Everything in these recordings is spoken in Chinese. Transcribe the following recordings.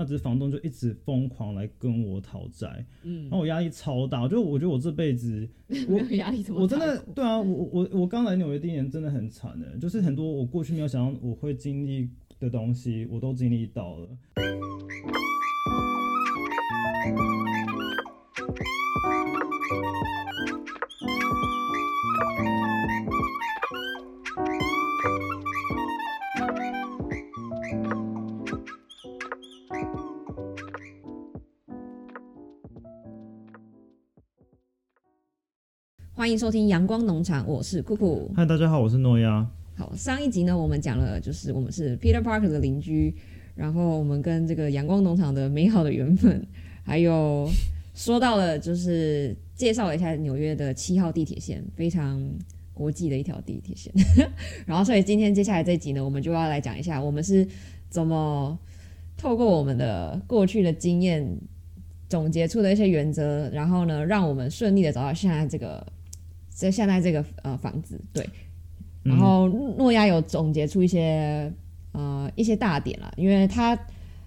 那只是房东就一直疯狂来跟我讨债，嗯。然后我压力超大，就我觉得我这辈子 没有压力我真的对啊，我我我刚来纽约第一年真的很惨的，就是很多我过去没有想到我会经历的东西，我都经历到了。欢迎收听阳光农场，我是酷酷。嗨，大家好，我是诺亚。好，上一集呢，我们讲了就是我们是 Peter Parker 的邻居，然后我们跟这个阳光农场的美好的缘分，还有说到了就是介绍了一下纽约的七号地铁线，非常国际的一条地铁线。然后，所以今天接下来这一集呢，我们就要来讲一下我们是怎么透过我们的过去的经验总结出的一些原则，然后呢，让我们顺利的找到现在这个在现在这个呃房子，对。然后诺亚有总结出一些呃一些大点了，因为他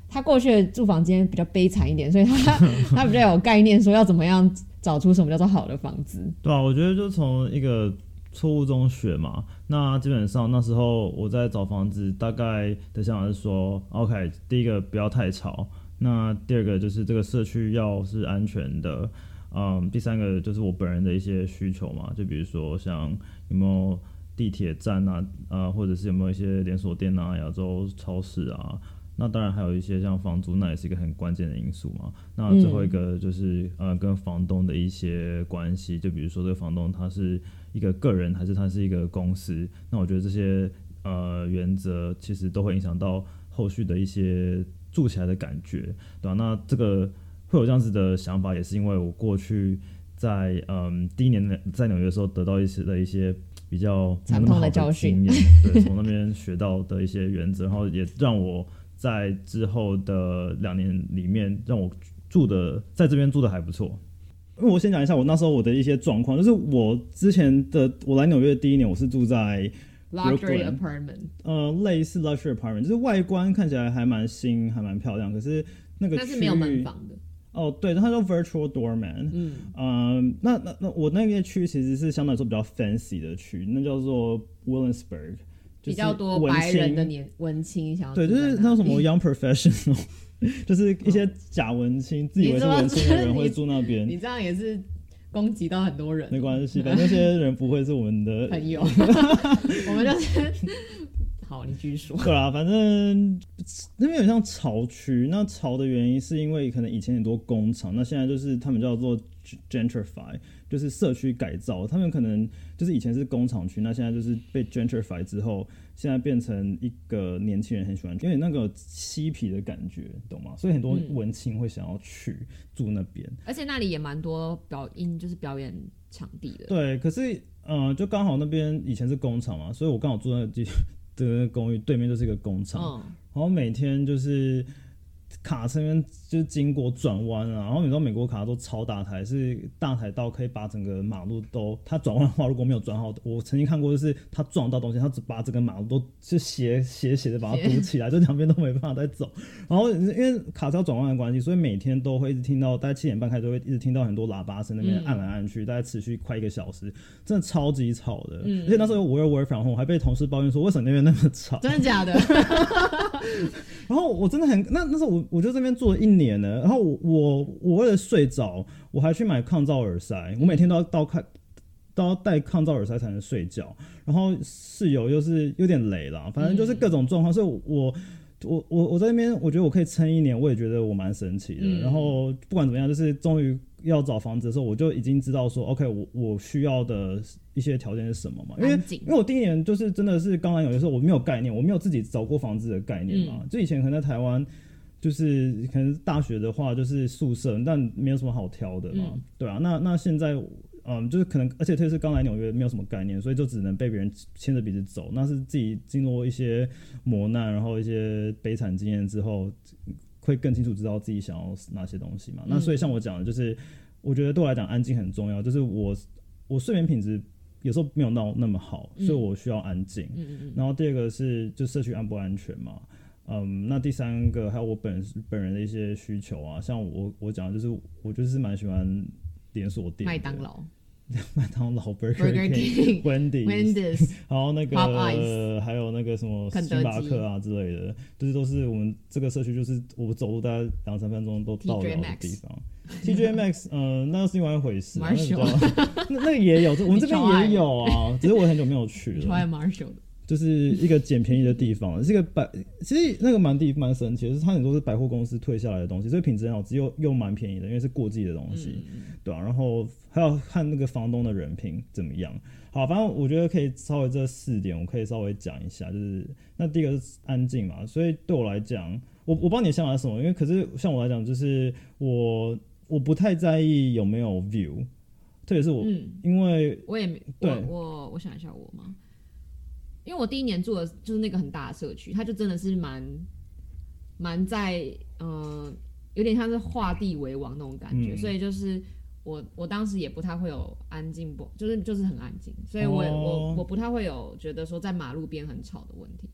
他过去的住房间比较悲惨一点，所以他 他比较有概念，说要怎么样找出什么叫做好的房子。对啊，我觉得就从一个错误中学嘛。那基本上那时候我在找房子，大概的想法是说，OK，第一个不要太吵，那第二个就是这个社区要是安全的，嗯，第三个就是我本人的一些需求嘛，就比如说像有没有地铁站啊，啊，或者是有没有一些连锁店啊、亚洲超市啊。那当然还有一些像房租，那也是一个很关键的因素嘛。那最后一个就是、呃，跟房东的一些关系，就比如说这个房东他是一个个人还是他是一个公司，那我觉得这些呃原则其实都会影响到后续的一些住起来的感觉，对吧、那这个会有这样子的想法，也是因为我过去在嗯第一年在纽约的时候得到一些的一些比较惨痛的教训，对，从那边学到的一些原则，然后也让我在之后的两年里面，让我住的在这边住的还不错。因为我先讲一下我那时候我的一些状况，就是我之前的我来纽约的第一年，我是住在 Luxury apartment，呃类似 luxury apartment，就是外观看起来还蛮新，还蛮漂亮，可是那个但是没有门房的。哦，对，它叫 virtual doorman。嗯，嗯，那那那我那个区其实是相对来说比较 fancy 的区，那叫做 Williamsburg，比较多文白人青的年文青想要对，就是住在那种什么 young professional，就是一些假文青，自以为是文青的人 会住那边，你这样也是攻击到很多人，没关系，反正那 些人不会是我们的。朋友，我们就是好，你继续说。对啊，反正那边有像潮区，那潮的原因是因为可能以前很多工厂，那现在就是他们叫做 gentrify，就是社区改造，他们可能就是以前是工厂区，那现在就是被 gentrify 之后，现在变成一个年轻人很喜欢，因为那个嬉皮的感觉，懂吗？所以很多嗯文青会想要去住那边。而且那里也蛮多表音，就是表演场地的。对，可是嗯，就刚好那边以前是工厂嘛，所以我刚好住在地的那个公寓对面就是一个工厂，嗯，然后每天就是卡车那边就是经过转弯啊，然后你知道美国卡都超大台，是大台到可以把整个马路都，它转弯的话如果没有转好，我曾经看过就是它撞到东西，它只把整个马路都是斜斜斜的把它堵起来，就两边都没办法再走。然后因为卡车要转弯的关系，所以每天都会一直听到，大概七点半开始都会一直听到很多喇叭声，那边嗯按来按去，大概持续快一个小时，真的超级吵的。嗯而且那时候我 work work from home，我还被同事抱怨说为什么那边那么吵。真的假的？然后我真的很那那时候我我就这边住了一年了，然后我我我为了睡着，我还去买抗噪耳塞，我每天都要到看都要戴抗噪耳塞才能睡觉。然后室友又是有点雷啦，反正就是各种状况，所以我。我我我在那边，我觉得我可以撑一年，我也觉得我蛮神奇的。嗯然后不管怎么样，就是终于要找房子的时候，我就已经知道说，OK，我我需要的一些条件是什么嘛？因为因为我第一年就是真的是刚来有的时候我没有概念，我没有自己找过房子的概念嘛。就以前可能在台湾，就是可能大学的话就是宿舍，但没有什么好挑的嘛，嗯对啊。那那现在。嗯，就是可能，而且特别是刚来纽约，没有什么概念，所以就只能被别人牵着鼻子走。那是自己经过一些磨难，然后一些悲惨经验之后，会更清楚知道自己想要哪些东西嘛。那所以像我讲的，就是我觉得对我来讲，安静很重要。就是我我睡眠品质有时候没有到那么好，所以我需要安静。嗯嗯嗯，然后第二个是就社区安不安全嘛？嗯，那第三个还有我本本人的一些需求啊，像我我讲的就是我就是蛮喜欢连锁店的，麦当劳、麦当劳、Burger King、Wendy's，Wendy's，然后那个还有那个什么星巴克啊之类的，就是都是我们这个社区，就是我走路大概两三分钟都到了的地方。TJ Maxx，嗯、那是另外一回事、Marshall 那那个 也有，我们这边也有啊，只是我很久没有去了。超爱 Marshall 的，就是一个捡便宜的地方，是一个百，其实那个蛮地蛮神奇的，是它很多是百货公司退下来的东西，所以品质很好，只有又蛮便宜的，因为是过季的东西，对啊，然后还要看那个房东的人品怎么样。好，反正我觉得可以稍微这四点，我可以稍微讲一下，就是那第一个是安静嘛，所以对我来讲，我我不知道你的想法是什么，因为可是像我来讲，就是我我不太在意有没有 view，特别是我，嗯，因为我也没，对。我我我想一下我嘛，因为我第一年住的就是那个很大的社区，它就真的是蛮蛮在嗯、呃有点像是画地为王那种感觉，嗯所以就是我我当时也不太会有安静不，就是就是很安静，所以我、哦我我不太会有觉得说在马路边很吵的问题。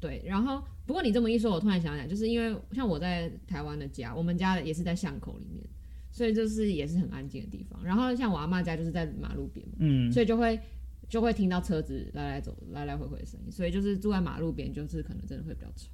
对，然后不过你这么一说，我突然想起来，就是因为像我在台湾的家，我们家也是在巷口里面，所以就是也是很安静的地方。然后像我阿妈家就是在马路边嘛，嗯，所以就会就会听到车子来来走、来来回回的声音，所以就是住在马路边，就是可能真的会比较吵。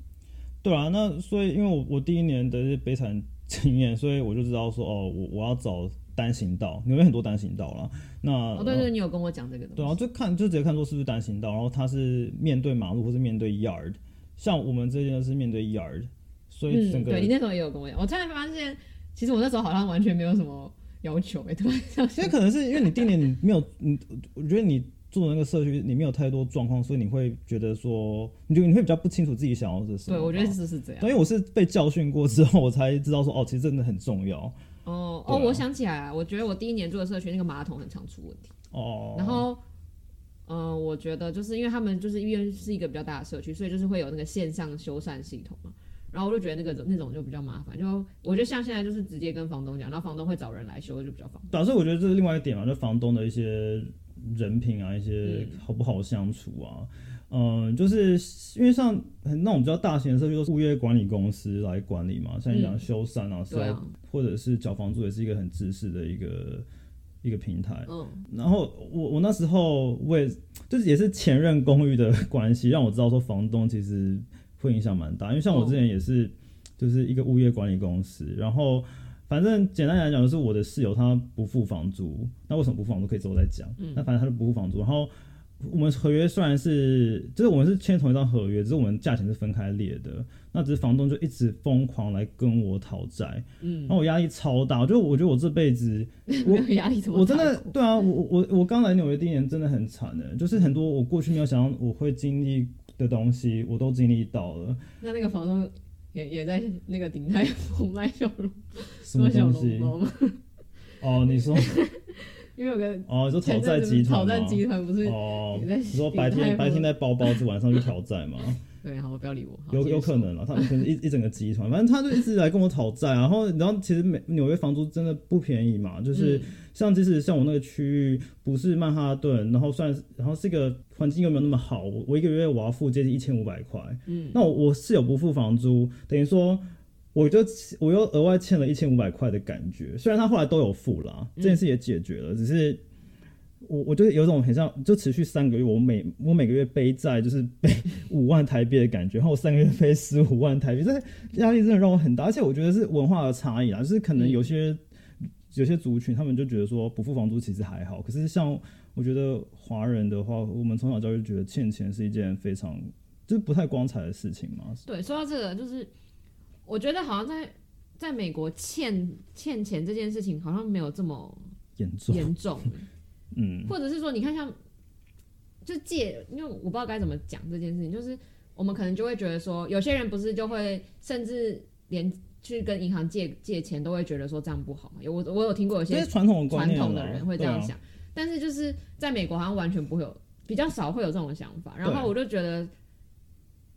对啊，那所以因为我我第一年的这些悲惨经验，所以我就知道说哦，我我要找单行道，纽约很多单行道啦。那哦，对对，你有跟我讲这个东西。对啊，就看就直接看说是不是单行道，然后它是面对马路或是面对 yard，像我们这边是面对 yard，所以整嗯，个、对你那时候也有跟我讲，我突然发现，其实我那时候好像完全没有什么要求诶，突然想。因为可能是因为你第一年你没有，你我觉得你住的那个社区你没有太多状况，所以你会觉得说，你就你会比较不清楚自己想要的是什么对，我觉得是是这样。对，因为我是被教训过之后，我才知道说哦，其实真的很重要哦哦，我想起来了，我觉得我第一年住的社区那个马桶很常出问题，哦。然后。嗯、我觉得就是因为他们就是医院是一个比较大的社区，所以就是会有那个线上修缮系统嘛。然后我就觉得那个那种就比较麻烦，就我觉得像现在就是直接跟房东讲，然后房东会找人来修，就比较方便。导致我觉得这是另外一点嘛，就房东的一些人品啊，一些嗯。好不好相处啊。嗯，就是因为像很那种比较大型的社区都是物业管理公司来管理嘛，像你讲嗯。修缮啊，是对啊，或者是缴房租也是一个很知识的一个一个平台。嗯，然后我我那时候我也就是也是前任公寓的关系，让我知道说房东其实会影响蛮大，因为像我之前也是就是一个物业管理公司，然后反正简单来讲就是我的室友他不付房租，那为什么不付房租可以之后再讲，那反正他就不付房租，然后。我们合约虽然是，就是我们是签同一张合约，只是我们价钱是分开列的。那只是房东就一直疯狂来跟我讨债，嗯，然后我压力超大，就我觉得我这辈子 我有压力我真的对啊，我我我刚来纽约第一年真的很惨的，就是很多我过去没有想到我会经历的东西，我都经历到了。那那个房东也也在那个顶台红麦小龙什么小东西？笼包吗？哦，你说 因为有个哦，你说讨债集团吗？讨债集团不是哦，你说白天白天在包包子，晚上去讨债吗？对，好，不要理我，有有可能啊，他们可能一一整个集团，反正他就一直来跟我讨债啊，然后然后其实美纽约房租真的不便宜嘛，就是嗯像即使像我那个区域不是曼哈顿，然后算然后是一个环境又没有那么好，我我一个月我要付接近一千五百块，嗯，那我我室友不付房租，等于说。我就我又额外欠了一千五百块的感觉，虽然他后来都有付啦，这件事也解决了，只是我我就有种很像，就持续三个月，我每我每个月背债就是 背五万台币的感觉，然后我三个月背十五万台币，这压力真的让我很大，而且我觉得是文化的差异啊，就是可能有些、有些族群他们就觉得说不付房租其实还好，可是像我觉得华人的话，我们从小教育觉得欠钱是一件非常就是不太光彩的事情嘛，对，说到这个，就是我觉得好像在在美国欠欠钱这件事情好像没有这么严重，严重，嗯。或者是说，你看像就借，因为我不知道该怎么讲这件事情，就是我们可能就会觉得说，有些人不是就会甚至连去跟银行借借钱都会觉得说这样不好嘛。有我我有听过有些传统传统的人会这样想，但是就是在美国好像完全不会有，比较少会有这种想法。然后我就觉得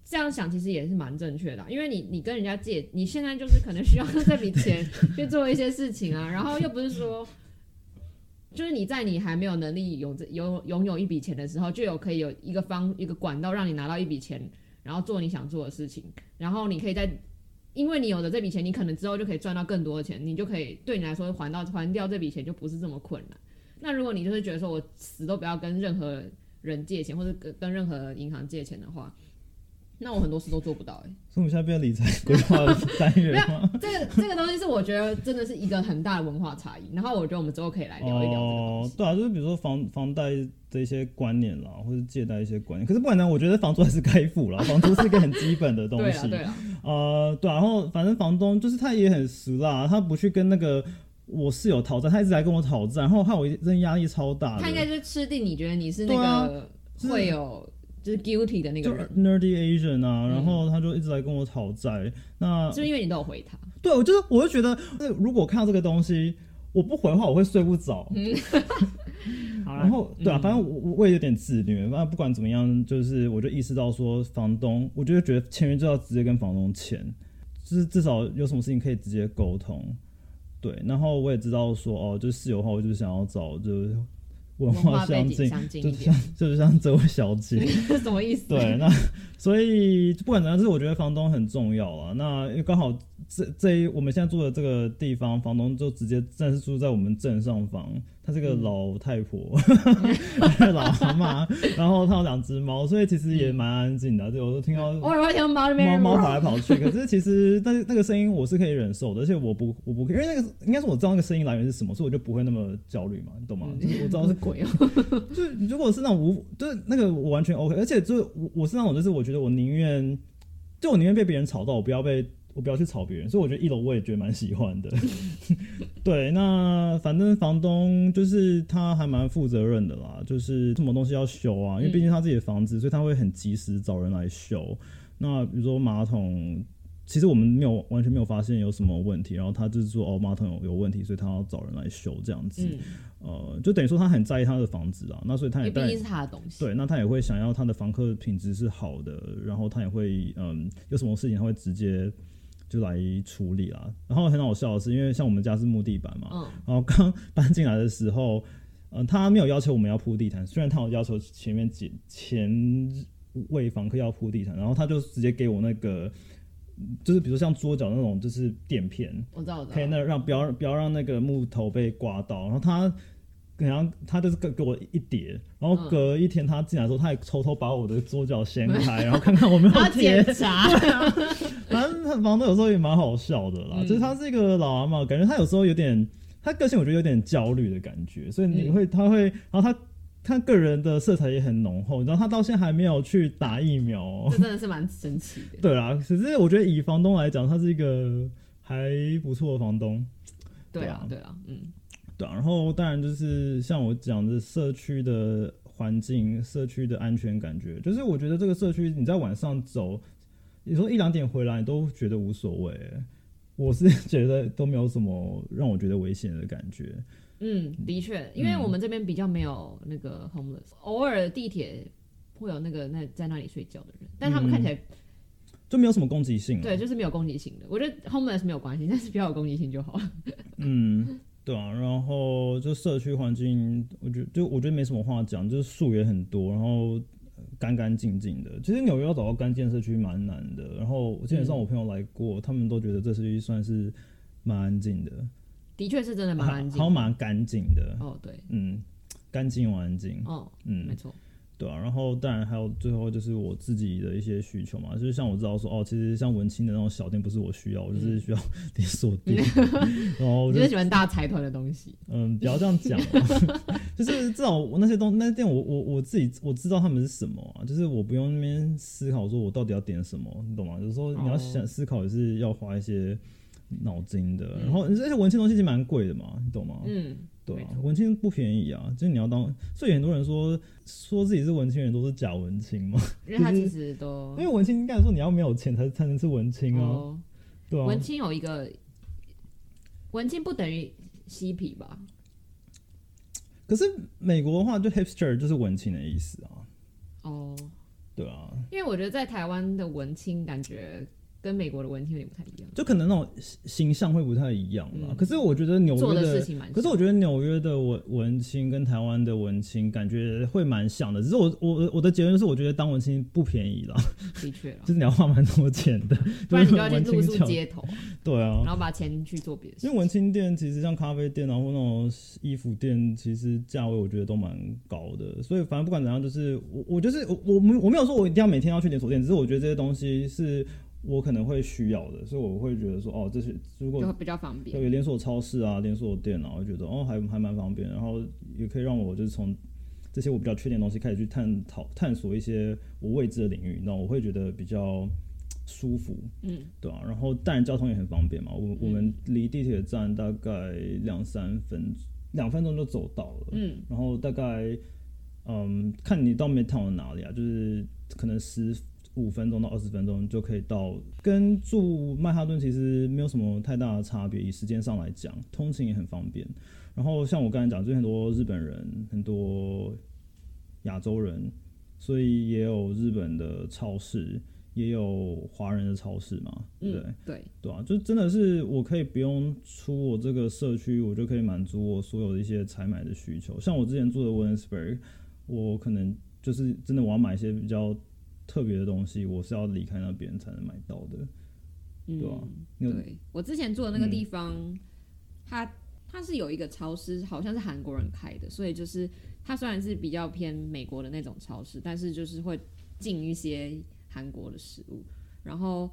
这样想其实也是蛮正确的啊，因为你你跟人家借，你现在就是可能需要 这笔钱去做一些事情啊，然后又不是说。就是你在你还没有能力有这有拥有一笔钱的时候，就有可以有一个方一个管道让你拿到一笔钱，然后做你想做的事情，然后你可以在，因为你有了这笔钱，你可能之后就可以赚到更多的钱，你就可以对你来说还到还掉这笔钱就不是这么困难。那如果你就是觉得说我死都不要跟任何人借钱，或者跟跟任何银行借钱的话，那我很多事都做不到哎、所以我们现在变成理财规划的单元吗？这个这个东西是我觉得真的是一个很大的文化差异，然后我觉得我们之后可以来聊一聊这个。，哦对啊，就是比如说房房贷的一些观念啦，或者借贷一些观念。可是不管怎样，我觉得房租还是该付啦，房租是一个很基本的东西。对啊对啊，呃，对啊、然后反正房东就是他也很实啦，他不去跟那个我室友讨债，他一直来跟我讨债，然后害我真的压力超大的。他应该就是吃定你觉得你是那个会有就是 guilty 的那个人，nerdy Asian 啊，然嗯后他就一直来跟我讨债。那是不是因为你都有回他？对我就是我就觉得，呃如果看到这个东西，我不回的话，我会睡不着。然后对啊，嗯反正我我我也有点自虐。那不管怎么样，就是我就意识到说，房东，我就觉得签约就要直接跟房东签，就是至少有什么事情可以直接沟通。对，然后我也知道说，哦，就是室友的话，我就是想要找就是文文化相近，相近就是像，就是像这位小姐。是什么意思？对，那所以不管怎样，就是我觉得房东很重要啊。那因为刚好这这一我们现在住的这个地方，房东就直接暂时住在我们正上方。她是个嗯老太婆，老阿妈，然后她有两只猫，所以其实也蛮安静的。就我都听到偶尔会听到猫猫猫跑来 跑去，可是其实但是那个声音我是可以忍受的，而且我不我不因为那个应该是我知道那个声音来源是什么，所以我就不会那么焦虑嘛，你懂吗？就是我知道是鬼哦，就是如果是那种无，就是那个我完全 OK，而且就是我我是那种就是我觉得我宁愿，就我宁愿被别人吵到，我不要被我不要去吵别人，所以我觉得一楼我也觉得蛮喜欢的。对，那反正房东就是他还蛮负责任的啦，就是什么东西要修啊，因为毕竟他自己的房子，所以他会很及时找人来修。那比如说马桶。其实我们没有完全没有发现有什么问题，然后他就是说哦马桶有有问题，所以他要找人来修这样子。嗯，呃，就等于说他很在意他的房子啊，那所以他也毕竟是他的东西。对，那他也会想要他的房客品质是好的，然后他也会嗯有什么事情他会直接就来处理啦。然后很好笑的是，因为像我们家是木地板嘛，嗯，然后刚搬进来的时候，嗯、他没有要求我们要铺地毯，虽然他有要求前面几前位房客要铺地毯，然后他就直接给我那个。就是比如像桌角那种，就是垫片，我知道，我知可以。那让不要不要让那个木头被刮到，然后他。然后他就是给给我一叠，然后隔一天他进来的时候，他也偷偷把我的桌角掀开，然后看看我没有检。查，反正他房东有时候也蛮好笑的啦，嗯就是他是一个老阿嬷，感觉他有时候有点，他个性我觉得有点焦虑的感觉，所以你嗯会、他会，然后他他个人的色彩也很浓厚，然后他到现在还没有去打疫苗、哦这，真的是蛮神奇的。对啊，可是我觉得以房东来讲，他是一个还不错的房东。对啊，对对啊，嗯，对啊，然后当然就是像我讲的社区的环境、社区的安全感觉，就是我觉得这个社区你在晚上走，你说一两点回来，你都觉得无所谓。我是 觉得都没有什么让我觉得危险的感觉。嗯，的确，因为我们这边比较没有那个 homeless，偶尔地铁会有那个那在那里睡觉的人，但他们看起来、就没有什么攻击性了。对就是没有攻击性的。我觉得 homeless 没有关系，但是不要有攻击性就好了。嗯，对啊，然后就社区环境，我觉得就我觉得没什么话讲，就是树也很多，然后呃干干净净的。其实纽约要找到干净的社区蛮难的。然后基本上我朋友来过，他们都觉得这社区算是蛮安静的，的确是真的蛮安静还。蛮干净的。哦，对，嗯，干净又安静。哦，嗯没，错，对啊，然后当然还有最后就是我自己的一些需求嘛，就是像我知道说哦，其实像文青的那种小店不是我需要，我就是需要 连锁 店，然后我就就是喜欢大财团的东西。嗯，不要这样讲嘛，就是至少我那些东那些店我我我自己我知道他们是什么啊，就是我不用那边思考说我到底要点什么，你懂吗？有时候你要哦想思考也是要花一些脑筋的，嗯然后而且文青东西其实蛮贵的嘛，你懂吗？嗯，文青不便宜啊，就是你要当，所以很多人说说自己是文青人都是假文青嘛，因为他其实都因为文青应该说你要没有钱才才能是文青啊，哦，对啊，文青有一个文青不等于嬉皮吧？可是美国的话就 hipster 就是文青的意思啊，哦，对啊，因为我觉得在台湾的文青感觉跟美国的文青有点不太一样，就可能那种形象会不太一样啦。嗯可是我觉得纽做约的事情蛮像。可是我觉得纽约的文文青跟台湾的文青感觉会蛮像的，只是我我我的结论是，我觉得当文青不便宜啦，的确了就，是你要花蛮多钱的，不然你就要去文露宿青角街头啊，对啊然，后把钱去做别的事因为。文青店其实像咖啡店啊，或那种衣服店，其实价位我觉得都蛮高的。所以反正不管怎样，就是我我就是我我没我没有说我一定要每天要去连锁店，只是我觉得这些东西是我可能会需要的，所以我会觉得说哦，这些如果比较方便。有连锁超市啊、连锁店啊，我觉得哦还还蛮方便，然后也可以让我就是从这些我比较缺点的东西开始去探讨探索一些我未知的领域，那我会觉得比较舒服。嗯，对啊，然后当然交通也很方便嘛，我我们离地铁站大概两三分两分钟就走到了，嗯，然后大概嗯看你到 Midtown 哪里啊，就是可能十五分钟到二十分钟就可以到，跟住曼哈顿其实没有什么太大的差别，以时间上来讲，通勤也很方便。然后像我刚才讲，就很多日本人，很多亚洲人，所以也有日本的超市，也有华人的超市嘛，对不对？嗯，对，对啊，就真的是我可以不用出我这个社区，我就可以满足我所有的一些采买的需求。像我之前住的 Williamsburg，我可能就是真的我要买一些比较特别的东西，我是要离开那边才能买到的。嗯，对啊对我之前住的那个地方，它它是有一个超市，好像是韩国人开的，所以就是它虽然是比较偏美国的那种超市，但是就是会进一些韩国的食物。然后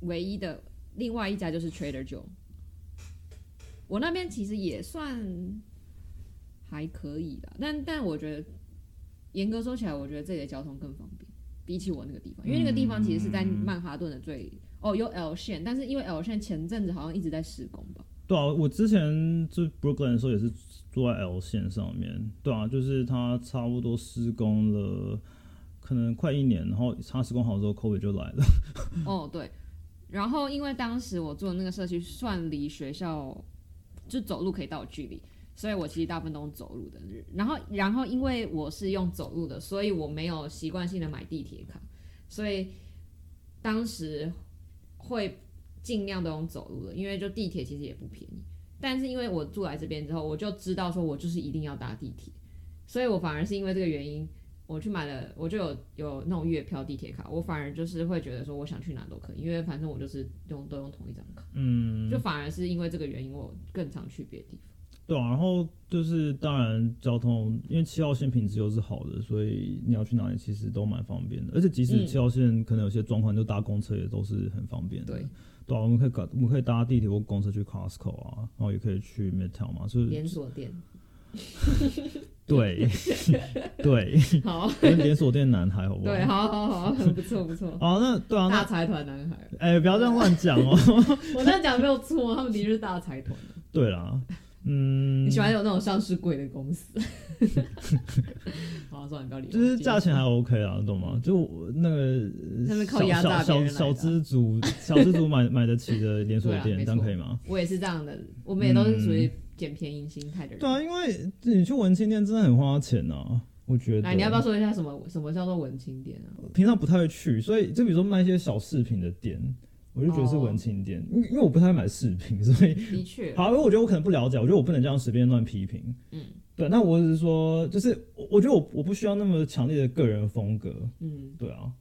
唯一的另外一家就是 Trader Joe，我那边其实也算还可以的，但但我觉得严格说起来，我觉得这里的交通更方便。比起我那个地方，因为那个地方其实是在曼哈顿的最、哦有 L 线，但是因为 L 线前阵子好像一直在施工吧，对啊，我之前就 Brooklyn 的时候也是住在 L 线上面，对啊，就是它差不多施工了，可能快一年，然后它施工好之后，COVID 就来了。哦对，然后因为当时我住的那个社区算离学校就走路可以到的距离，所以我其实大部分都用走路的。然后然后因为我是用走路的，所以我没有习惯性的买地铁卡，所以当时会尽量都用走路的，因为就地铁其实也不便宜。但是因为我住来这边之后，我就知道说我就是一定要搭地铁，所以我反而是因为这个原因，我去买了，我就有有那种月票地铁卡，我反而就是会觉得说我想去哪都可以，因为反正我就是用都用同一张卡，嗯，就反而是因为这个原因，我更常去别的地方。对啊，然后就是当然交通，因为七号线品质又是好的，所以你要去哪里其实都蛮方便的。而且即使嗯七号线可能有些状况，就搭公车也都是很方便的。对，对啊，我们可以搞，我们可以搭地铁或公车去 Costco 啊，然后也可以去 Midtown 嘛，就是连锁店，对 对，好，跟连锁店男孩好不好？对，好好好，很不错不错。哦，那对啊，大财团男孩，哎、不要这样乱讲哦。我这样讲没有错，他们的确是大财团。对啦，嗯你，喜欢有那种上市贵的公司？好，算了，不要理。就是价钱还 OK 啊，你懂吗？就我那个他们靠小压榨小小资族小资族买买得起的连锁店，啊这样可以吗？我也是这样的，我们也都是属于捡便宜心态的人。对啊，因为你去文青店真的很花钱呐、我觉得。哎，你要不要说一下什么什么叫做文青店啊？平常不太会去，所以就比如说卖一些小饰品的店，我就觉得是文青店，因为因为我不太买饰品，所以的确，好，因为我觉得我可能不了解，我觉得我不能这样随便乱批评。嗯，对，那我只是说，就是我我觉得我我不需要那么强烈的个人风格，嗯，对啊，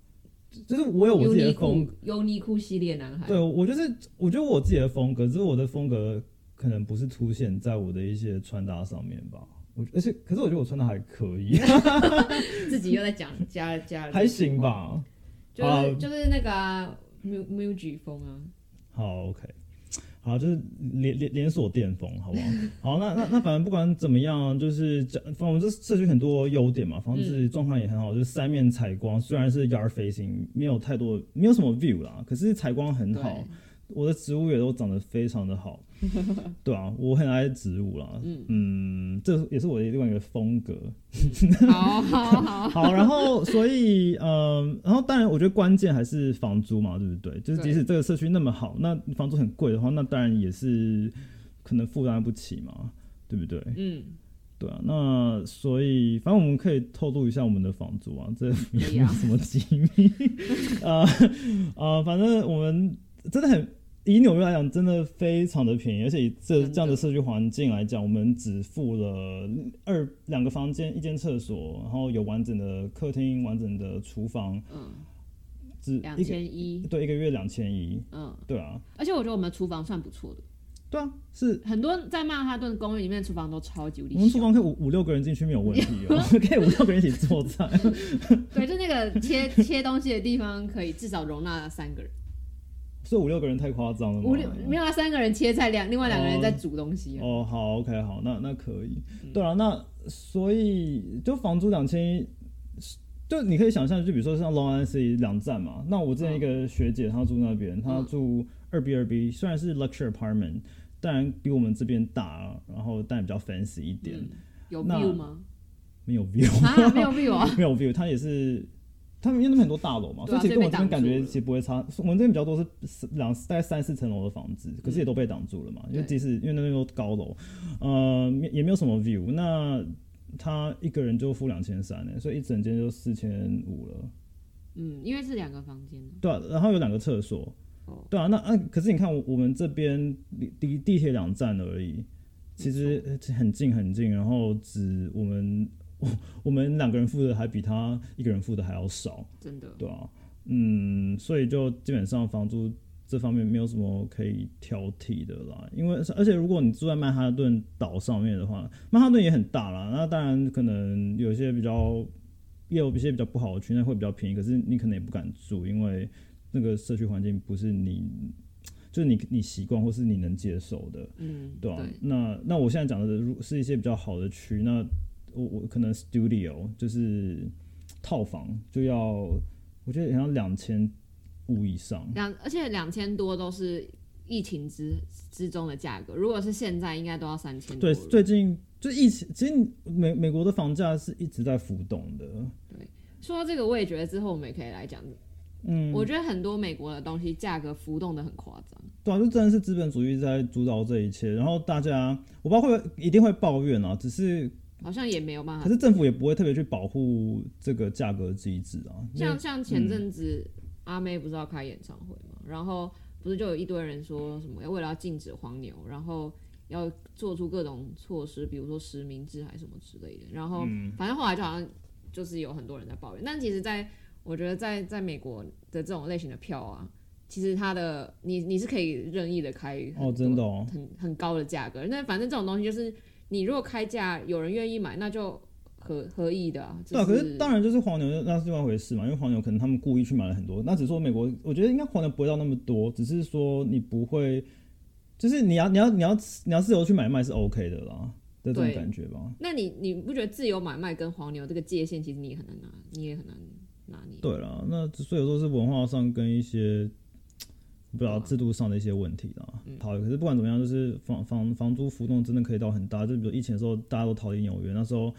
就是我有我自己的风库优衣库系列男孩，对，我就是我觉得我自己的风格，只是我的风格可能不是凸显在我的一些穿搭上面吧。我而且可是我觉得我穿的还可以，自己又在讲加加了还行，吧。就是、好就是那个啊，mu muji 风啊，好，OK，好，就是连连连锁店风，好不好？好，那那那反正不管怎么样，就是讲，反正我们这社区很多优点嘛，房子状况也很好，就是三面采光，虽然是 yard facing，没有太多，没有什么 view 啦，可是采光很好对。我的植物也都长得非常的好，对啊，我很爱植物啦，嗯。这也是我的另外一个风格。好好好，好，然后所以嗯，然后当然我觉得关键还是房租嘛，对不对？就是即使这个社区那么好，那房租很贵的话，那当然也是可能负担不起嘛，对不对？嗯，对啊，那所以反正我们可以透露一下我们的房租啊，这也没有什么机密。呃呃，反正我们真的很以纽约来讲，真的非常的便宜，而且以这这样的社区环境来讲，我们只付了二两个房间、一间厕所，然后有完整的客厅、完整的厨房，嗯，只两千一，对一个月两千一，嗯，对啊，而且我觉得我们厨房算不错的，对啊，是很多在曼哈顿公寓里面的厨房都超级无敌我们厨，房可以五五六个人进去没有问题哦，可以五六个人一起做菜。对，就那个切切东西的地方可以至少容纳三个人，所以五六个人太夸张了吗？五六没有啊，三个人切菜，两另外两个人在煮东西啊，哦，好，OK，好，那那可以。嗯。对啊，那所以就房租两千一，就你可以想象，就比如说像 Long Island 两站嘛，那我之前一个学姐她住那边，她住二 B 二 B，虽然是 luxury apartment，当然比我们这边大，然后但比较 fancy 一点，嗯，有那 view 吗？没有 view，啊，没有 view 啊，没有 view，它也是。他们因为那边很多大楼嘛，啊所以其实跟我这边感觉其实不会差。我们这边比较多是两大概三四层楼的房子，可是也都被挡住了嘛。因为即使因为那边都高楼，呃，也没有什么 view。那他一个人就付两千三呢，所以一整间就四千五了。嗯，因为是两个房间，对啊、然后有两个厕所。哦对啊，那啊，可是你看我我们这边离离地铁两站而已，其实呃很近很近，然后只我们我 我们两个人付的还比他一个人付的还要少。真的，对啊，嗯，所以就基本上房租这方面没有什么可以挑剔的啦。因为而且如果你住在曼哈顿岛上面的话，曼哈顿也很大啦。那当然可能有些比较也有一些比较不好的区，那会比较便宜，可是你可能也不敢住，因为那个社区环境不是你。就是你你习惯或是你能接受的，嗯，对啊，那那我现在讲的如是一些比较好的区，那我我可能 studio 就是套房就要，我觉得好像两千五以上。两而且两千多都是疫情之之中的价格，如果是现在应该都要三千多对，最近就疫情，其实美美国的房价是一直在浮动的。对说到这个，我也觉得之后我们也可以来讲。嗯，我觉得很多美国的东西价格浮动的很夸张。对啊，就真的是资本主义在主导这一切。然后大家我不知道会不会一定会抱怨啊，只是好像也没有办法可。是政府也不会特别去保护这个价格机制啊。像像前阵子、阿妹不是要开演唱会嘛，然后不是就有一堆人说什么要为了要禁止黄牛，然后要做出各种措施，比如说实名制还是什么之类的。然后、反正后来就好像就是有很多人在抱怨，但其实在我觉得在在美国的这种类型的票啊，其实它的你你是可以任意的开哦，真的哦，很很高的价格。那反正这种东西就是你如果开价有人愿意买，那就合合意的啊。对啊，可是当然就是黄牛那是另外一回事嘛，因为黄牛可能他们故意去买了很多，那只是说美国，我觉得应该黄牛不会到那么多，只是说你不会，就是你要你要你要你要自由去买卖是 OK 的啦的这种感觉吧。那你你不觉得自由买卖跟黄牛这个界限，其实你也很难拿，你也很难拿捏。对啦，那所以说是文化上跟一些不知道制度上的一些问题啦。好，可是不管怎么样，就是房房房租浮动真的可以到很大，就比如疫情的时候大家都逃离纽约，那时候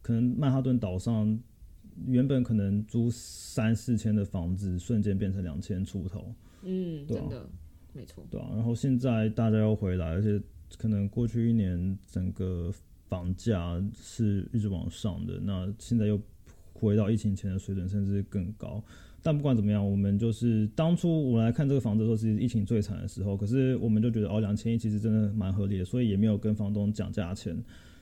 可能曼哈顿岛上原本可能租三四千的房子，瞬间变成两千出头。嗯，对啊真的没错。对啊，然后现在大家要回来，而且可能过去一年整个房价是一直往上的，那现在又回到疫情前的水准，甚至更高。但不管怎么样，我们就是当初我来看这个房子的时候，是疫情最惨的时候，可是我们就觉得哦，两千亿其实真的蛮合理的，所以也没有跟房东讲价钱，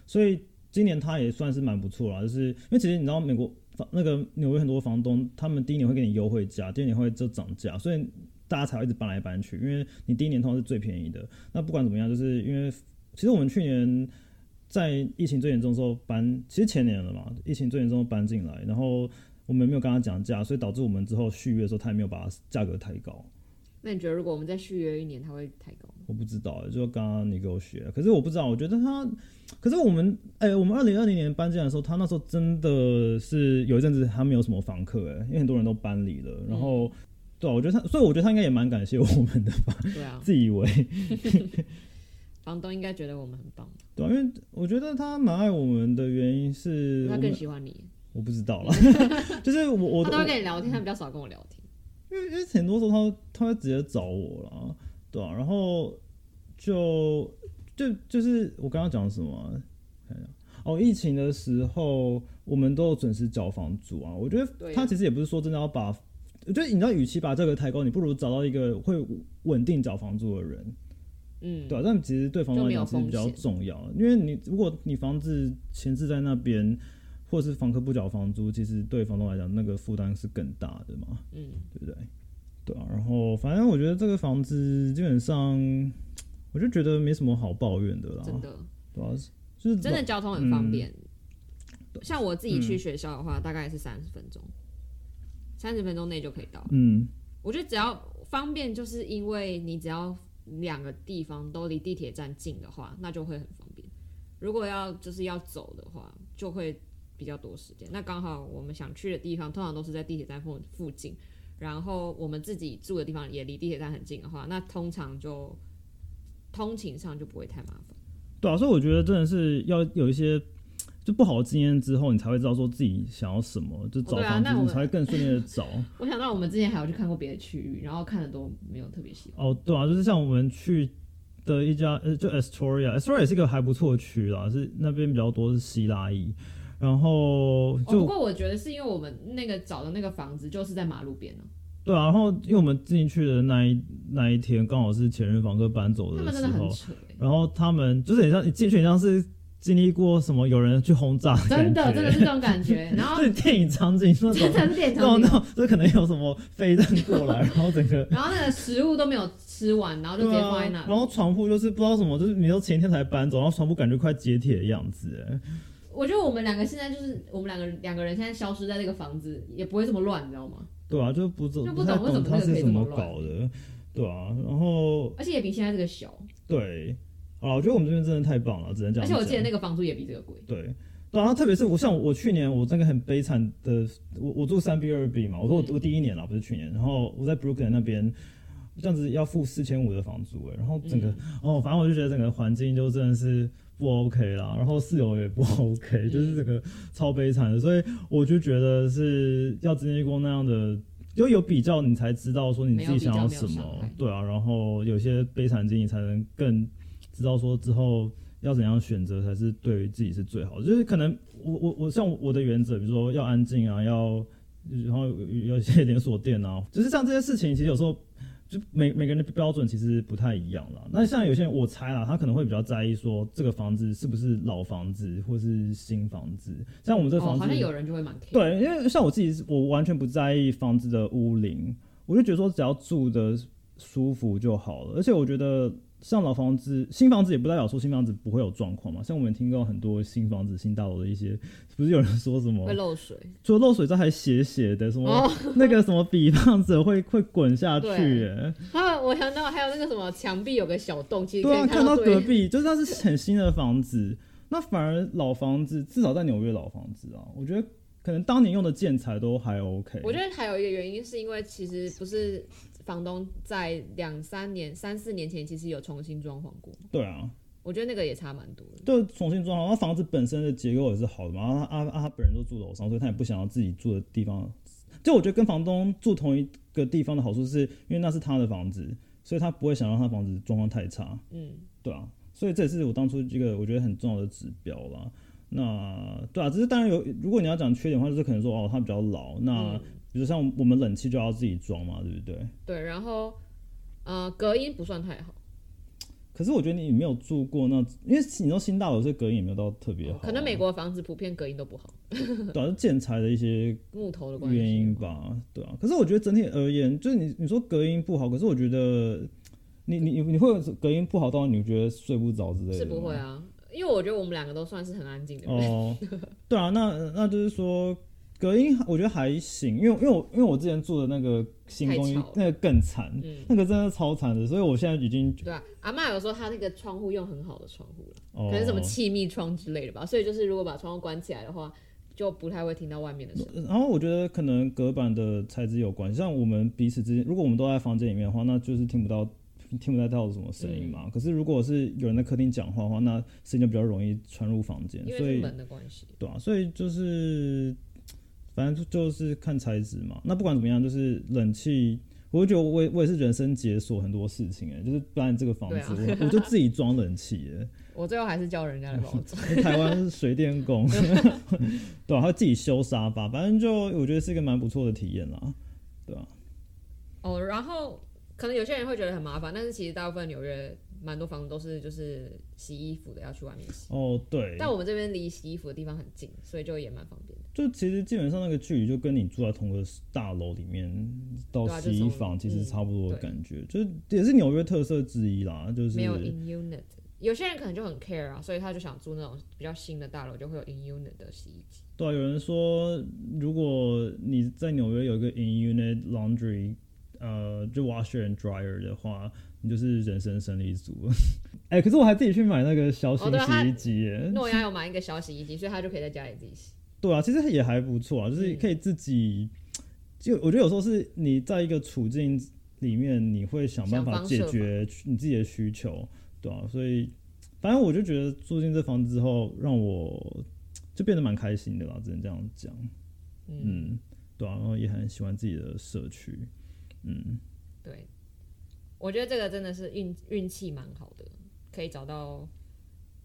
所以今年他也算是蛮不错啦。就是因为其实你知道美国房那个纽约很多房东，他们第一年会给你优惠价，第二年会就涨价，所以大家才会一直搬来搬去，因为你第一年通常是最便宜的。那不管怎么样，就是因为其实我们去年在疫情最严重的时候搬，其实前年了嘛，疫情最严重搬进来，然后我们没有跟他讲价，所以导致我们之后续约的时候，他也没有把价格抬高。那你觉得如果我们再续约一年，他会抬高吗？我不知道，就刚刚你给我学，可是我不知道，我觉得他，可是我们，哎、我们二零二零年搬进来的时候，他那时候真的是有一阵子他没有什么房客，哎，因为很多人都搬离了，然后，对啊，我觉得他，所以我觉得他应该也蛮感谢我们的吧，对啊，自以为，房东应该觉得我们很棒，对啊，因为我觉得他蛮爱我们的原因是他更喜欢你，我不知道啦，就是我我他都会跟你聊天，他比较少跟我聊天。因为因为很多时候他他会直接找我了，对啊，然后就就就是我刚刚讲什么啊、看一下。哦，疫情的时候我们都有准时缴房租啊。我觉得他其实也不是说真的要把，我觉得你知道，与其把这个抬高，你不如找到一个会稳定缴房租的人，嗯，对啊，但其实对房东来讲是比较重要，因为你如果你房子闲置在那边，或者是房客不缴房租，其实对房东来讲那个负担是更大的嘛，嗯，对不对？对啊，然后反正我觉得这个房子基本上，我就觉得没什么好抱怨的啦，真的对啊，就是真的交通很方嗯便。像我自己去学校的话，大概是三十分钟，三十分钟内就可以到。嗯，我觉得只要方便，就是因为你只要两个地方都离地铁站近的话，那就会很方便。如果要就是要走的话，就会比较多时间。那刚好我们想去的地方，通常都是在地铁站附附近，然后我们自己住的地方也离地铁站很近的话，那通常就通勤上就不会太麻烦。对啊，所以我觉得真的是要有一些就不好的经验之后，你才会知道说自己想要什么，就找啊房子、才会更顺利的 找。我想到我们之前还有去看过别的区域，然后看的都没有特别喜欢。哦，对啊，就是像我们去的一家呃，就 Astoria，Astoria 也是一个还不错的区啦，是那边比较多是希腊裔，然后哦，就、不过我觉得是因为我们那个找的那个房子就是在马路边呢、对啊，然后因为我们进去的那一那一天刚好是前任房客搬走他的时候然后他们就是很像你进去很像是经历过什么有人去轰炸真的真的是这种感觉。然后就是电影场景那种真。的是电那种那场景，种，就可能有什么飞弹过来，然后整个然后那个食物都没有吃完，然后就直接放在那啊。然后。床铺就是不知道什么，就是你都前一天才搬走，然后床铺感觉快解体的样子，哎，我觉得我们两个现在就是我们两个两个人现在消失在那个房子，也不会这么乱，你知道吗？对啊，就不懂就不太懂为什么那个他是怎么可以这么乱搞的，对啊，然后而且也比现在这个小，对，啊，我觉得我们这边真的太棒了，只能讲。而且我记得那个房租也比这个贵。对。对啊，特别是我像我去年我那个很悲惨的，我我住三 B 二 B 嘛，我说我我第一年啦，不是去年，然后我在 Brooklyn 那边这样子要付四千五的房租哎，然后整个、嗯哦，反正我就觉得整个环境就真的是不 OK 啦，然后室友也不 OK，就是这个超悲惨的，所以我就觉得是要经历过那样的。就有比较，你才知道说你自己想要什么对啊，然后有些悲惨经历才能更知道说之后要怎样选择才是对于自己是最好的。就是可能我我我像我的原则，比如说要安静啊，要然后有有一些连锁店啊，就是像这些事情，其实有时候就每每个人的标准其实不太一样啦。那像有些人，我猜啦，他可能会比较在意说这个房子是不是老房子或是新房子。像我们这房子，好像有人就会蛮 care。对，因为像我自己，我完全不在意房子的屋龄，我就觉得说只要住的舒服就好了。而且我觉得像老房子、新房子也不代表说新房子不会有状况嘛。像我们听到很多新房子、新大楼的一些，不是有人说什么会漏水，除了漏水之外还斜斜的，什么、哦那个什么比方子会会滚下去对耶。还有我想到还有那个什么墙壁有个小洞，其实可对啊，以看到隔壁就是它是很新的房子，那反而老房子，至少在纽约老房子啊，我觉得可能当年用的建材都还 OK。我觉得还有一个原因是因为其实不是房东在两三年、三四年前其实有重新装潢过，对啊，我觉得那个也差蛮多的。就重新装潢，那房子本身的结构也是好的嘛，他啊啊他本人都住楼上，所以他也不想要自己住的地方。就我觉得跟房东住同一个地方的好处是，因为那是他的房子，所以他不会想让他房子状况太差。嗯，对啊，所以这也是我当初这个我觉得很重要的指标啦。那对啊，只是当然有，如果你要讲缺点的话，就是可能说哦，它比较老。那、嗯比如像我们冷气就要自己装嘛，对不对？对，然后呃隔音不算太好，可是我觉得你没有住过那，因为你说新大楼这隔音也没有到特别好啊、可能美国房子普遍隔音都不好，对啊，是建材的一些木头的关系原因吧，对啊。可是我觉得整体而言，就是你你说隔音不好，可是我觉得你你你你会隔音不好到你觉得睡不着之类的是不会？啊，因为我觉得我们两个都算是很安静的人。哦，对啊，那那就是说隔音我觉得还行，因为因为我因为我之前住的那个新公寓那个更惨，嗯那个真的超惨的，所以我现在已经对啊，阿嬷有说她那个窗户用很好的窗户了，哦可能什么气密窗之类的吧，所以就是如果把窗户关起来的话，就不太会听到外面的声音。然后我觉得可能隔板的材质有关，像我们彼此之间，如果我们都在房间里面的话，那就是听不到听不太到什么声音嘛。嗯可是如果是有人在客厅讲话的话，那声音就比较容易传入房间，所以门的关系。对啊，所以就是反正就就是看材质嘛。那不管怎么样，就是冷气我就觉得我我也是人生解锁很多事情哎，就是搬这个房子，啊我我就自己装冷气哎，我最后还是叫人家来帮我装。台湾是水电工，对啊，他自己修沙发，反正就我觉得是一个蛮不错的体验啦，对啊，哦，然后可能有些人会觉得很麻烦，但是其实大部分纽约蛮多房子都是就是洗衣服的要去外面洗，哦对，但我们这边离洗衣服的地方很近，所以就也蛮方便的。就其实基本上那个距离就跟你住在同个大楼里面到洗衣房其实嗯差不多的感觉，就是也是纽约特色之一啦，就是没有 in unit，有些人可能就很 care 啊，所以他就想住那种比较新的大楼，就会有 in unit 的洗衣机。对啊，有人说，如果你在纽约有一个 in unit laundry，呃，就 washer and dryer 的话，你就是人生胜利组了。哎、可是我还自己去买那个小型洗衣机耶。诺亚 有买一个小洗衣机，所以他就可以在家里自己洗。对啊，其实也还不错啊，就是嗯可以自己，就我觉得有时候是你在一个处境里面，你会想办法解决你自己的需求，对啊，所以反正我就觉得住进这房子之后，让我就变得蛮开心的啦，只能这样讲。嗯，嗯，对啊，然后也很喜欢自己的社区，嗯，对，我觉得这个真的是运运气蛮好的，可以找到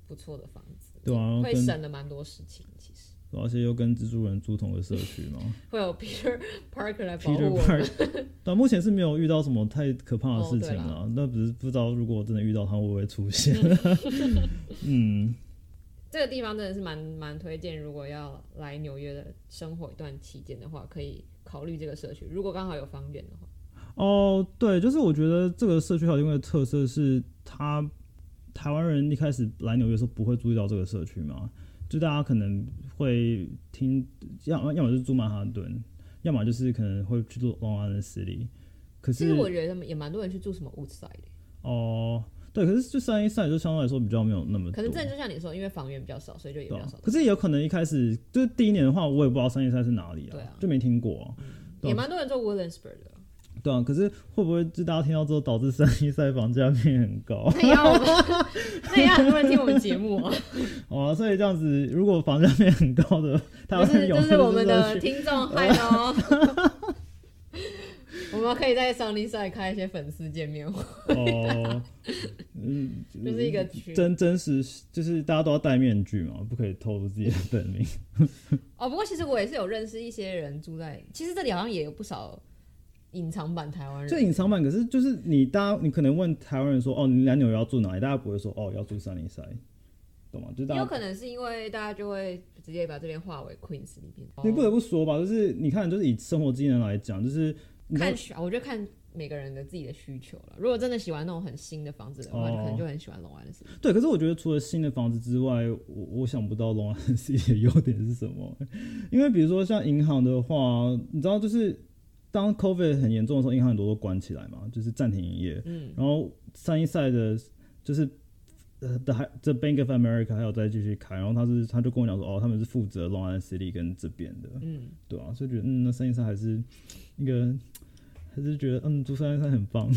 不错的房子，对啊会省了蛮多事情。其实而且又跟蜘蛛人住同个社区嘛 会有 Peter Parker 来保护我。Park，但 目前是没有遇到什么太可怕的事情哦对啦，那只是不知道如果真的遇到他会不会出现，嗯，这个地方真的是蛮蛮推荐，如果要来纽约的生活一段期间的话，可以考虑这个社区。如果刚好有方便的话，哦，对，就是我觉得这个社区还有另特色是，他台湾人一开始来纽约的时候不会注意到这个社区嘛，就大家可能会听，要要么就是住曼哈顿，要么就是可能会去住 Long Island City，可是我觉得也蛮多人去住什么 Woodside 的，哦，对，可是就三一赛就相对来说比较没有那么多，可能真的就像你说，因为房源比较少，所以就也比较少。可是也有可能一开始就是第一年的话，我也不知道三一赛是哪里啊，对啊就没听过、啊，也蛮多人做 Williamsburg 的。对啊，可是会不会就大家听到之后导致三 一赛房价变很高？那也要我们，那也要很多人听我们节目啊，哦，所以这样子，如果房价变很高的，台湾就是就是我们的听众害的哦。我们可以在上力赛开一些粉丝见面会，哦，嗯，就是一个真真实，就是大家都要戴面具嘛，不可以透露自己的本名。哦。不过其实我也是有认识一些人住在，其实这里好像也有不少隐藏版台湾人。就隐藏版，可是就是你大家，你可能问台湾人说，哦，你来纽约要住哪里？大家不会说，哦，要住三零三，懂吗？就大家，有可能是因为大家就会直接把这边划为 Queens 里面。你不得不说吧，就是你看，就是以生活技能来讲，就是看需，我觉得看每个人的自己的需求了。如果真的喜欢那种很新的房子的话，哦就可能就很喜欢龙湾的 City。对，可是我觉得除了新的房子之外，我我想不到 Long Island City 的优点是什么。因为比如说像银行的话，你知道，就是当 COVID 很严重的时候，银行很多都关起来嘛，就是暂停营业。嗯，然后三一赛的，就是呃的还这 Bank of America 还有再继续开，然后他是他就跟我讲说，哦，他们是负责 Long Island City 跟这边的，嗯，对啊，所以觉得嗯，那三一赛还是一个。还是觉得嗯，住三一赛很棒，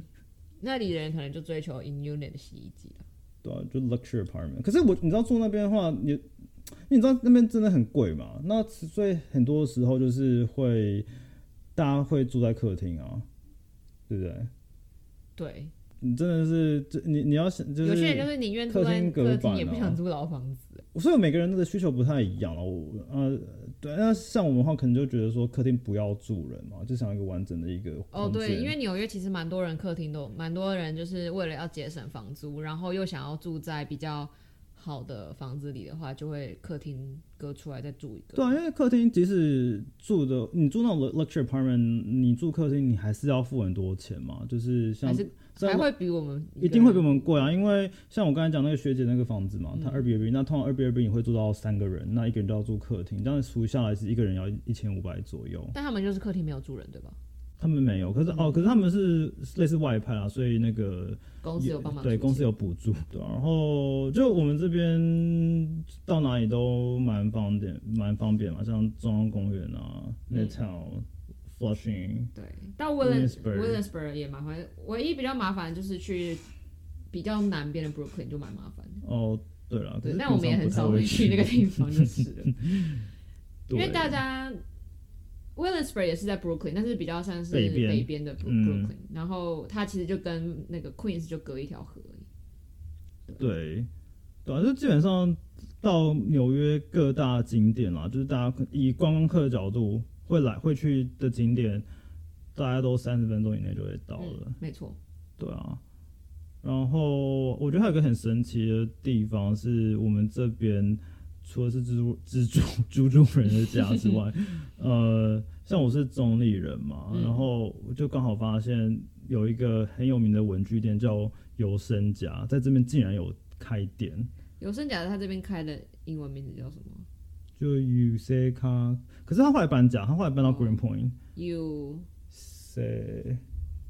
那里的人可能就追求 in unit 的洗衣机了。对啊，就 luxury apartment。可是我你知道住那边的话，你你知道那边真的很贵嘛？那所以很多时候就是会大家会住在客厅啊，对不对？对，你真的是这你你要想就是有些人就是宁愿住在客厅隔客厅，也不啊想租老房子。所以每个人的需求不太一样了。我呃，对，那像我们的话，可能就觉得说客厅不要住人嘛，就想要一个完整的一个哦，对，因为纽约其实蛮多人客厅都蛮多人就是为了要节省房租，然后又想要住在比较好的房子里的话，就会客厅割出来再住一个。对啊，因为客厅即使住的你住那种 luxury apartment，你住客厅你还是要付很多钱嘛，就是像还是在还会比我们一定会比我们们贵啊，因为像我刚才讲那个学姐那个房子嘛，她嗯二 B 二 B，那通常二 B 二 B 你会住到三个人，那一个人就要住客厅，这样除下来是一个人要一千五百左右。但他们就是客厅没有住人，对吧？他们没有，可是哦，可是他们是类似外派啊，所以那个公司有帮忙对公司有补助，对啊、然后就我们这边到哪里都蛮方便，蛮方便嘛，像中央公园啊、嗯。Midtown、Flushing，对，到 Williams Williamsburg Williamsburg 也麻烦，唯一比较麻烦就是去比较南边的 Brooklyn 就蛮麻烦的。哦，对了，可对，是但我们也很少会会去那个地方就是了，因对为大家 Williamsburg 也是在 Brooklyn，但是比较像是北边的 Brooklyn，、然后它其实就跟那个 Queens 就隔一条河而已。对，对啊，就基本上到纽约各大景点啦，就是大家以观光客的角度会来会去的景点，大家都三十分钟以内就会到了。嗯，没错。对啊，然后我觉得还有一个很神奇的地方是我们这边除了是蜘蛛 蜘蛛蜘蛛人的家之外，呃，像我是中立人嘛，嗯然后我就刚好发现有一个很有名的文具店叫有声家，在这边竟然有开店，有声假的他这边开的英文名字叫什么就 U C 卡，可是他后来搬家，他后来搬到哦 Green Point。？You C，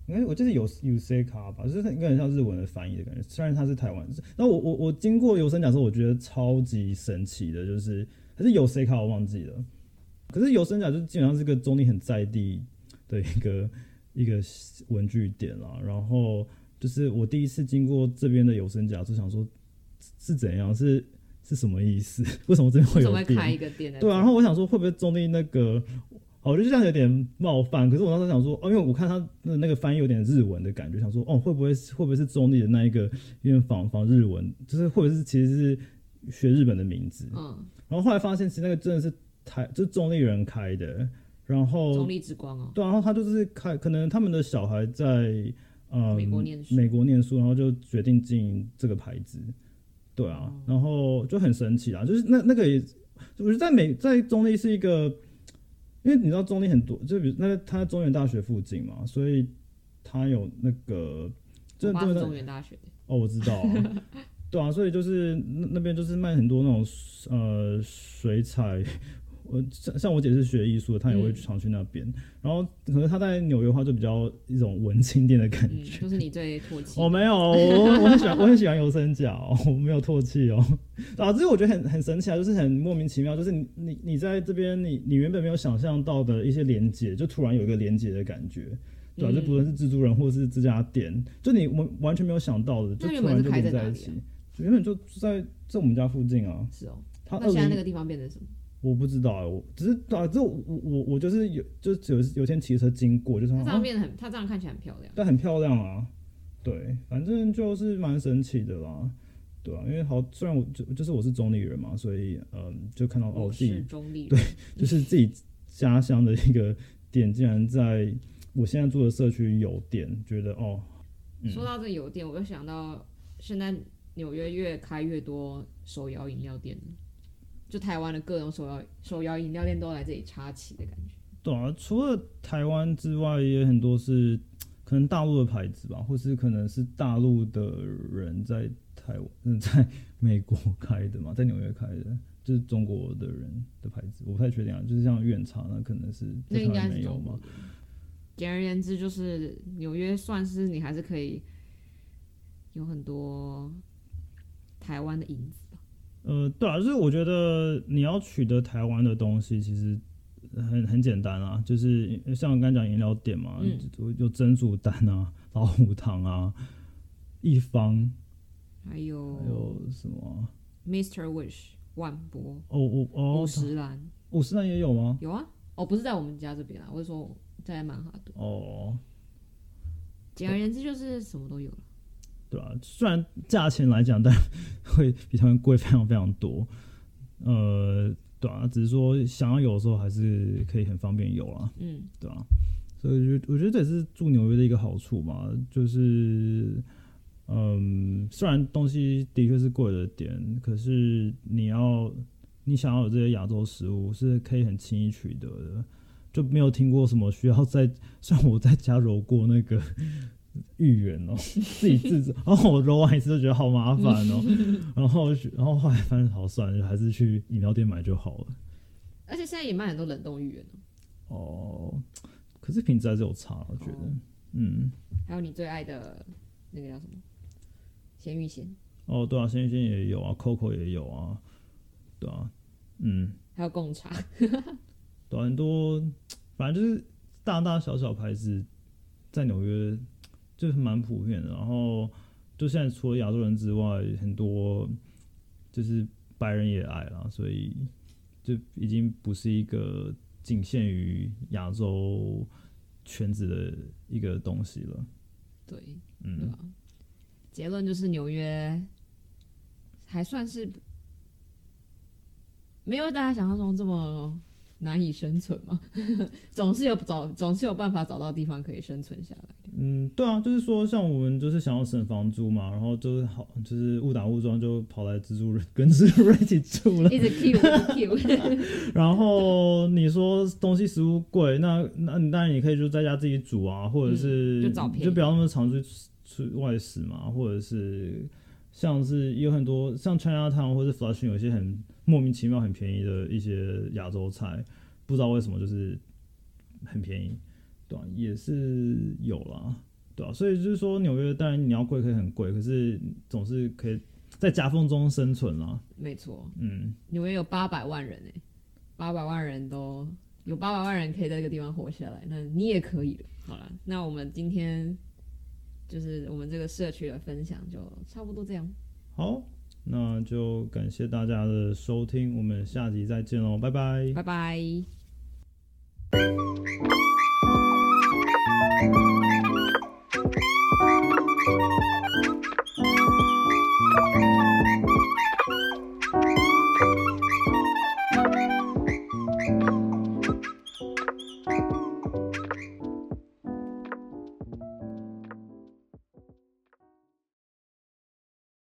应该我记得有有 C 卡吧，就是应该很像日文的翻译的感觉。虽然它是台湾，那我我我经过有声奖的时候，我觉得超级神奇的，就是还是有 C 卡我忘记了。可是有声讲就基本上是个中立很在地的一个 一个文具店啦。然后就是我第一次经过这边的有声奖，就想说是怎样，是是什么意思？为什么这边会有店？开一个店？对啊，然后我想说会不会中立那个，哦，我就这样有点冒犯。可是我当时想说，哦，因为我看他的那个翻译有点日文的感觉，想说，哦，会不会是会不会是中立的那一个有点仿仿日文，就是或者是其实是学日本的名字。嗯，然后后来发现，其实那个真的是台，就是中立人开的。然后中立之光哦。对啊，然后他就是开，可能他们的小孩在呃美国念书美国念书，然后就决定经营这个牌子。对啊，哦然后就很神奇啊，就是那那个也，我觉得在美在中立是一个，因为你知道中立很多，就比如那个他在中原大学附近嘛，所以他有那个，就我爸是对中原大学。哦，我知道、啊，对啊，所以就是那那边就是卖很多那种呃水彩，我像像我姐是学艺术的，她也会嗯常去那边。然后可能她在纽约的话，就比较一种文青店的感嗯，觉。就是你最唾弃。我、没有，我我很喜欢，我很喜欢游声甲、哦，我没有唾弃哦。啊，这是我觉得很很神奇啊，就是很莫名其妙，就是你你你在这边，你你原本没有想象到的一些连接，就突然有一个连接的感觉。对啊，嗯就不论是蜘蛛人或是这家店，就你完完全没有想到的，就突然就连在一起。原本就在在我们家附近啊。是哦。他现在那个地方变成什么？我不知道哎、我只是啊，这我我我就是有就只有有天骑车经过，就是它这啊样变得很，它这样看起来很漂亮。但很漂亮啊。对，反正就是蛮神奇的啦。对啊，因为好，虽然我就就是我是中立人嘛，所以嗯，就看到哦我自己是中立 人。就是自己家乡的一个点，竟然在我现在住的社区有店，觉得哦，嗯说到这有店，我就想到现在纽约越开越多手摇饮料店，就台湾的各种手摇手摇饮料店都来这里插旗的感觉。对啊，除了台湾之外，也很多是可能大陆的牌子吧，或是可能是大陆的人在台湾、嗯，在美国开的嘛，在纽约开的，就是中国的人的牌子，我不太确定啊。就是像远茶，那可能是在台那应该湾没有嘛。简而言之，就是纽约算是你还是可以有很多台湾的影子吧。呃，对啊，就是我觉得你要取得台湾的东西，其实很很简单啊，就是像我刚才讲饮料店嘛，嗯有有珍珠丹啊、老虎糖啊、一方，还有还有什么啊、Mr. Wish 万博、哦，我哦五，十岚五十岚也有吗？有啊。哦，不是在我们家这边啊，我是说在曼哈顿。哦，简而言之，就是什么都有了。对啊，虽然价钱来讲，但 会比他们贵非常非常多。呃，对啊，只是说想要有的时候还是可以很方便有啊，嗯，对啊。所以我觉得我觉得这也是住纽约的一个好处嘛，就是嗯，虽然东西的确是贵了点，可是你要你想要有这些亚洲食物是可以很轻易取得的，就没有听过什么需要在，虽然我在家揉过那个芋圆哦，自己制作，然后我揉完一次就觉得好麻烦哦，然后然后后来发现好算了，就还是去饮料店买就好了。而且现在也卖很多冷冻芋圆哦哦，可是品质还是有差，我觉得，哦嗯。还有你最爱的那个叫什么咸芋仙，哦，对啊，咸芋鲜也有啊，Coco 也有啊，对啊，嗯，还有贡茶。对啊、很多，反正就是大大小小牌子在纽约就是蛮普遍的。然后就现在除了亚洲人之外，很多就是白人也爱啦，所以就已经不是一个仅限于亚洲圈子的一个东西了。对，对嗯吧？结论就是纽约还算是没有大家想象中这么难以生存嘛，总是有找总是有办法找到地方可以生存下来。嗯，对啊，就是说，像我们就是想要省房租嘛，然后就是好，就是误打误撞就跑来蜘蛛人跟蜘蛛人一起住了。一直 Q 一直 Q，然后你说东西食物贵，那那你当然你可以就在家自己煮啊，或者是、嗯就找便宜就不要那么常出去出外食嘛，或者是像是有很多像 Chinatown 或者 Flushing 有一些很莫名其妙很便宜的一些亚洲菜，不知道为什么就是很便宜，对吧、也是有啦，对啊，所以就是说纽约当然你要贵可以很贵，可是总是可以在夹缝中生存啦，没错，嗯。纽约有八百万人哎，八百万人都有八百万人可以在这个地方活下来，那你也可以的。好了，那我们今天就是我们这个社区的分享就差不多这样，好，那就感谢大家的收听，我们下集再见喽，拜拜。拜拜。